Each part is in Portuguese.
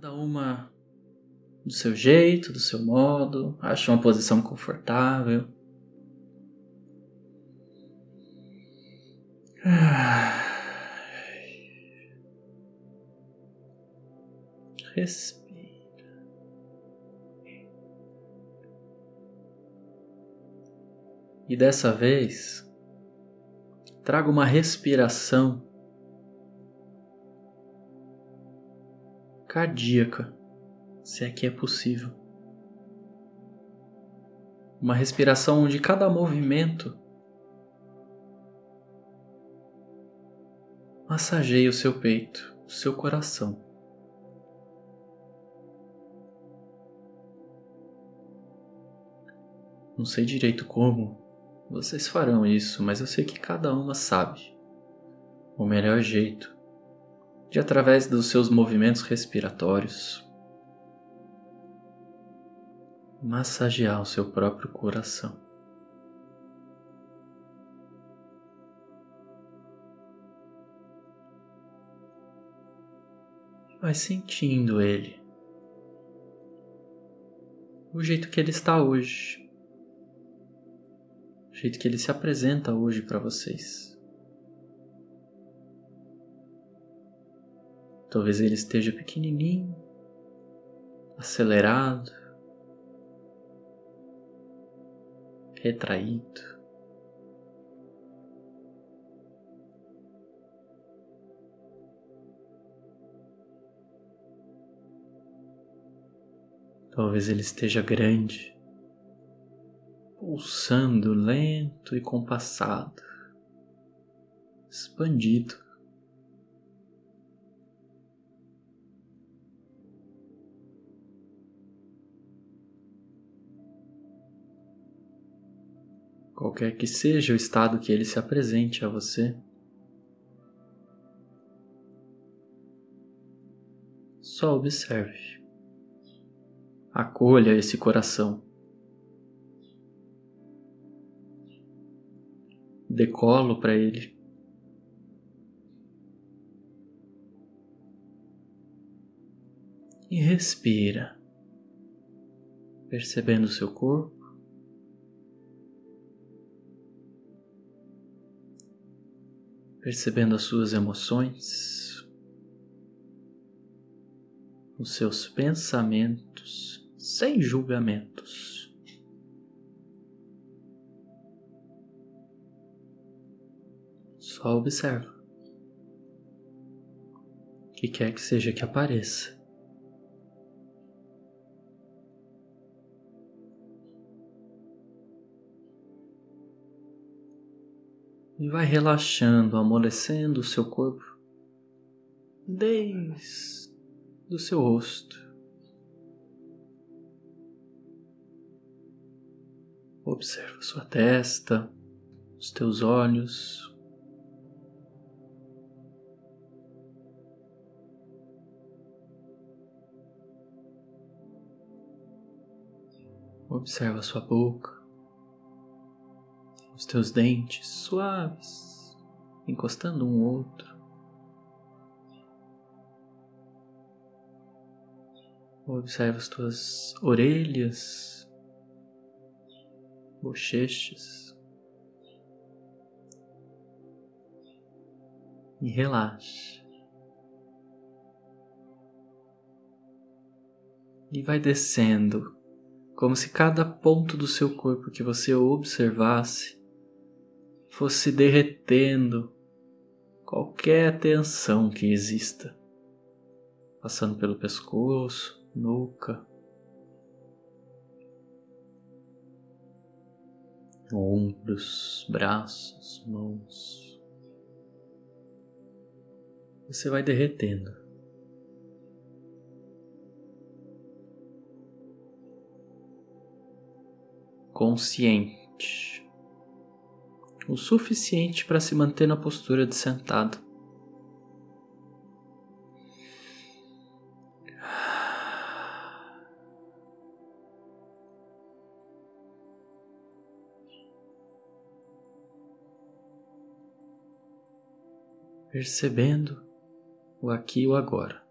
Cada uma do seu jeito, do seu modo, acha uma posição confortável. Respira. E dessa vez, traga uma respiração cardíaca, se é que é possível. Uma respiração onde cada movimento massageia o seu peito, o seu coração. Não sei direito como vocês farão isso, mas eu sei que cada uma sabe o melhor jeito de, através dos seus movimentos respiratórios, massagear o seu próprio coração. Vai sentindo ele, o jeito que ele está hoje, o jeito que ele se apresenta hoje para vocês. Talvez ele esteja pequenininho, acelerado, retraído. Talvez ele esteja grande, pulsando lento e compassado, expandido. Qualquer que seja o estado que ele se apresente a você. Só observe. Acolha esse coração. Decolo para ele. E respira, percebendo o seu corpo. Percebendo as suas emoções, os seus pensamentos, sem julgamentos. Só observa. O que quer que seja que apareça. E vai relaxando, amolecendo o seu corpo desde o seu rosto. Observa sua testa, os teus olhos. Observa sua boca os teus dentes suaves, encostando um outro. Observa as tuas orelhas, bochechas e relaxa. E vai descendo, como se cada ponto do seu corpo que você observasse fosse derretendo qualquer tensão que exista, passando pelo pescoço, nuca, ombros, braços, mãos. Você vai derretendo. Consciente o suficiente para se manter na postura de sentado. Percebendo o aqui e o agora.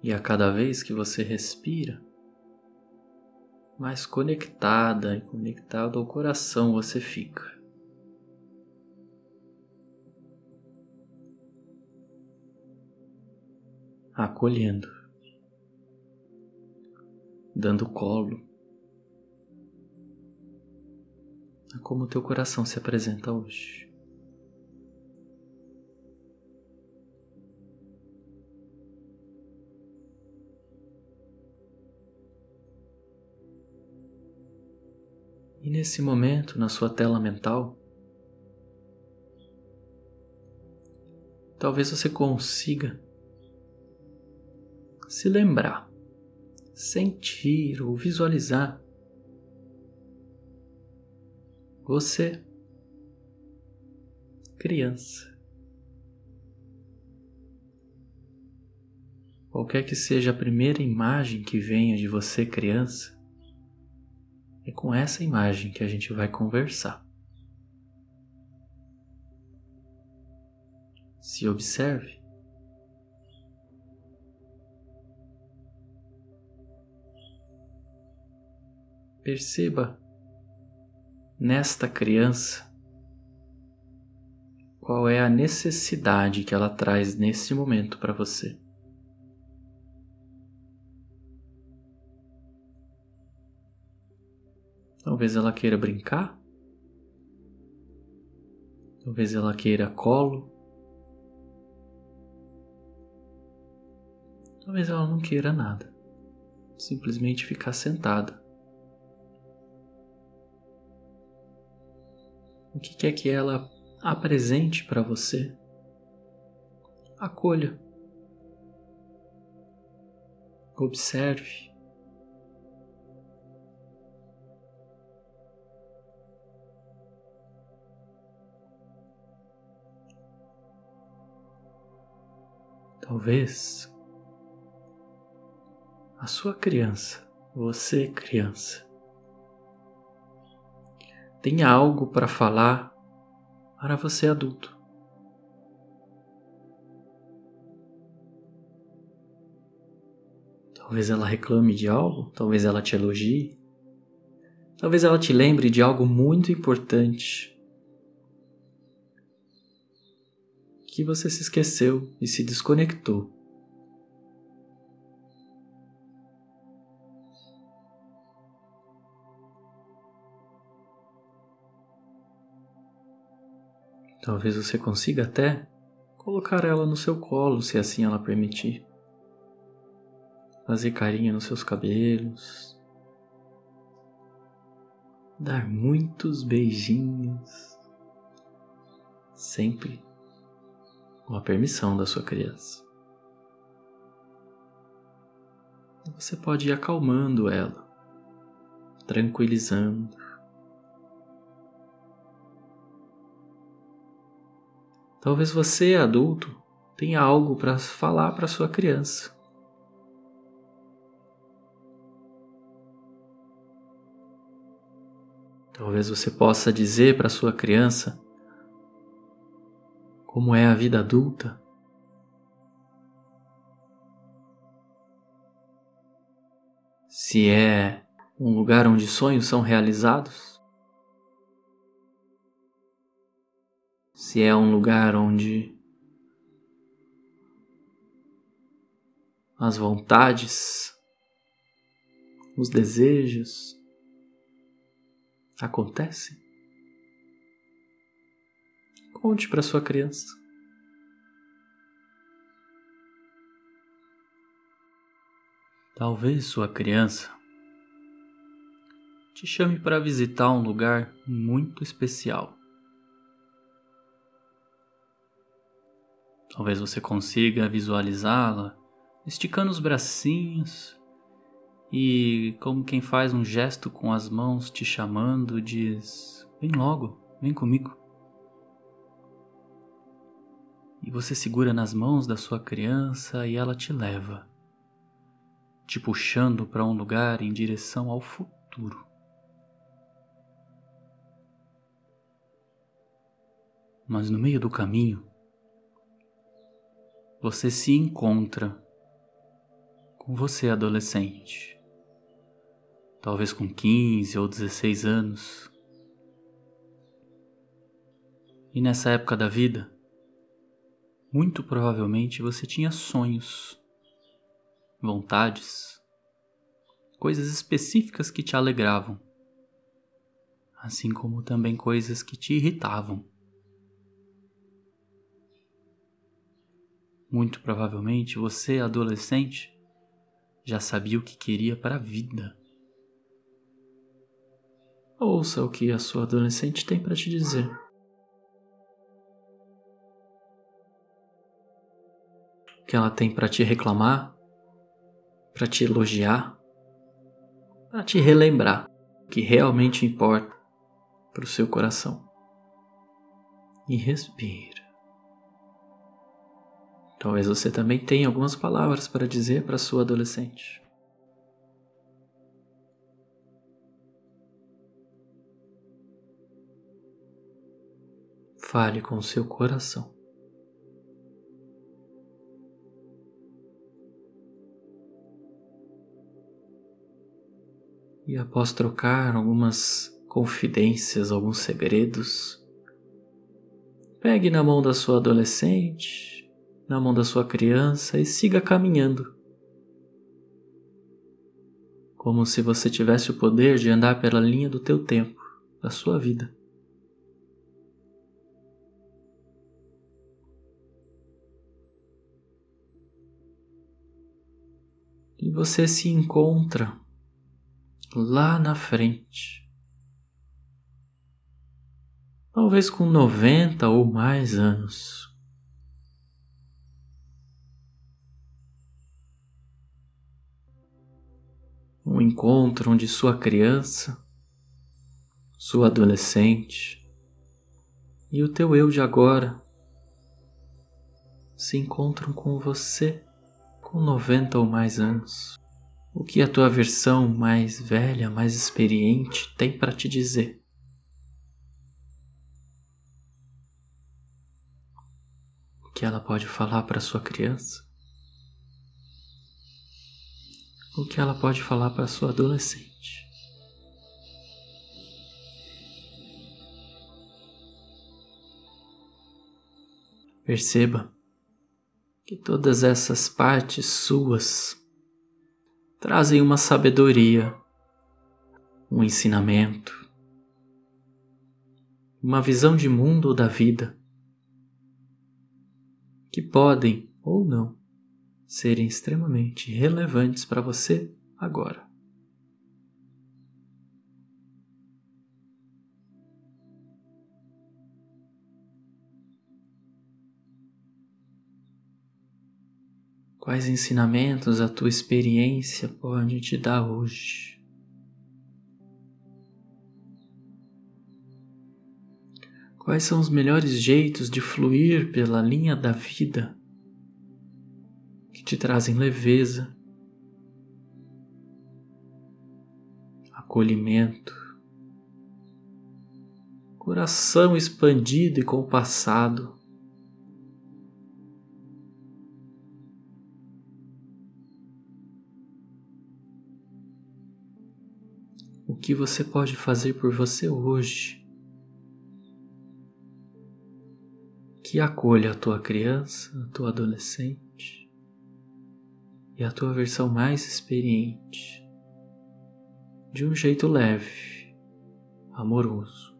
E a cada vez que você respira, mais conectada e conectado ao coração você fica. Acolhendo, dando colo a como o teu coração se apresenta hoje. E nesse momento, na sua tela mental, talvez você consiga se lembrar, sentir ou visualizar você, criança. Qualquer que seja a primeira imagem que venha de você, criança, é com essa imagem que a gente vai conversar. Se observe. Perceba nesta criança qual é a necessidade que ela traz nesse momento para você. Talvez ela queira brincar. Talvez ela queira colo. Talvez ela não queira nada. Simplesmente ficar sentada. O que quer que ela apresente para você? Acolha. Observe. Talvez a sua criança, você criança, tenha algo para falar para você adulto. Talvez ela reclame de algo, talvez ela te elogie, talvez ela te lembre de algo muito importante que você se esqueceu e se desconectou. Talvez você consiga até colocar ela no seu colo, se assim ela permitir. Fazer carinho nos seus cabelos. Dar muitos beijinhos. Sempre com a permissão da sua criança. Você pode ir acalmando ela, tranquilizando. Talvez você, adulto, tenha algo para falar para sua criança. Talvez você possa dizer para sua criança como é a vida adulta. Se é um lugar onde sonhos são realizados, se é um lugar onde as vontades, os desejos acontecem. Conte para sua criança. Talvez sua criança te chame para visitar um lugar muito especial. Talvez você consiga visualizá-la esticando os bracinhos e, como quem faz um gesto com as mãos te chamando, diz: Vem logo, vem comigo e você segura nas mãos da sua criança e ela te leva, te puxando para um lugar em direção ao futuro. Mas no meio do caminho, você se encontra com você adolescente, talvez com 15 ou 16 anos. E nessa época da vida, muito provavelmente você tinha sonhos, vontades, coisas específicas que te alegravam, assim como também coisas que te irritavam. Muito provavelmente você, adolescente, já sabia o que queria para a vida. Ouça o que a sua adolescente tem para te dizer. Que ela tem para te reclamar, para te elogiar, para te relembrar o que realmente importa para o seu coração. E respira. Talvez você também tenha algumas palavras para dizer para sua adolescente. Fale com o seu coração. E após trocar algumas confidências, alguns segredos, pegue na mão da sua adolescente na mão da sua criança e siga caminhando. Como se você tivesse o poder de andar pela linha do teu tempo, da sua vida. E você se encontra lá na frente. Talvez com 90 ou mais anos. um encontro onde sua criança, sua adolescente e o teu eu de agora se encontram com você com 90 ou mais anos. O que a tua versão mais velha, mais experiente tem para te dizer? O que ela pode falar para sua criança? o que ela pode falar para sua adolescente. Perceba que todas essas partes suas trazem uma sabedoria, um ensinamento, uma visão de mundo ou da vida que podem ou não serem extremamente relevantes para você agora. Quais ensinamentos a tua experiência pode te dar hoje? Quais são os melhores jeitos de fluir pela linha da vida te trazem leveza, acolhimento, coração expandido e compassado. O que você pode fazer por você hoje que acolha a tua criança, a tua adolescente? e a tua versão mais experiente, de um jeito leve, amoroso.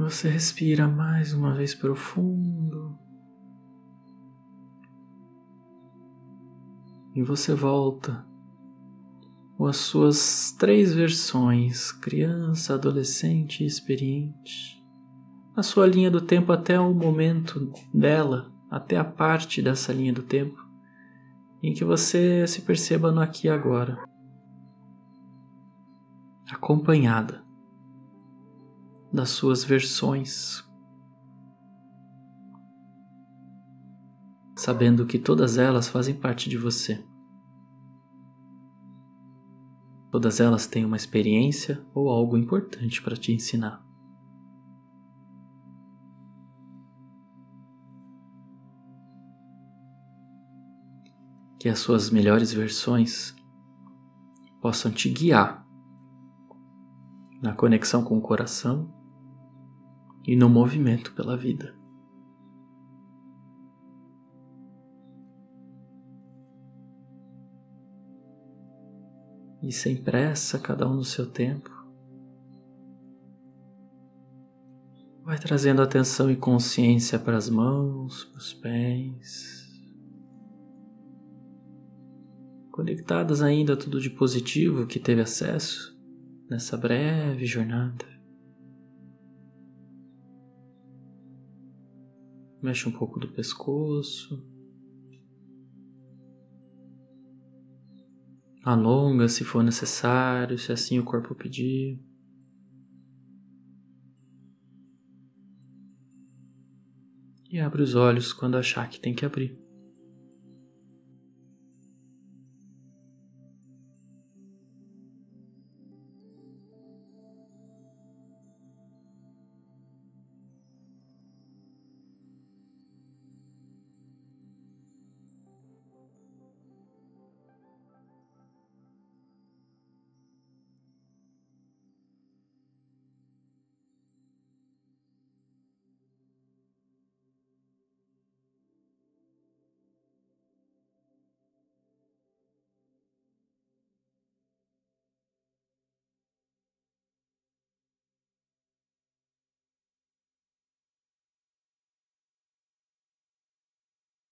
Você respira mais uma vez profundo. E você volta ou as suas três versões, criança, adolescente e experiente, na sua linha do tempo até o momento dela, até a parte dessa linha do tempo em que você se perceba no aqui e agora, acompanhada das suas versões, sabendo que todas elas fazem parte de você. Todas elas têm uma experiência ou algo importante para te ensinar. Que as suas melhores versões possam te guiar na conexão com o coração e no movimento pela vida. E sem pressa, cada um no seu tempo, vai trazendo atenção e consciência para as mãos, para os pés, conectadas ainda a tudo de positivo que teve acesso nessa breve jornada. Mexe um pouco do pescoço. Alonga se for necessário, se assim o corpo pedir. E abre os olhos quando achar que tem que abrir.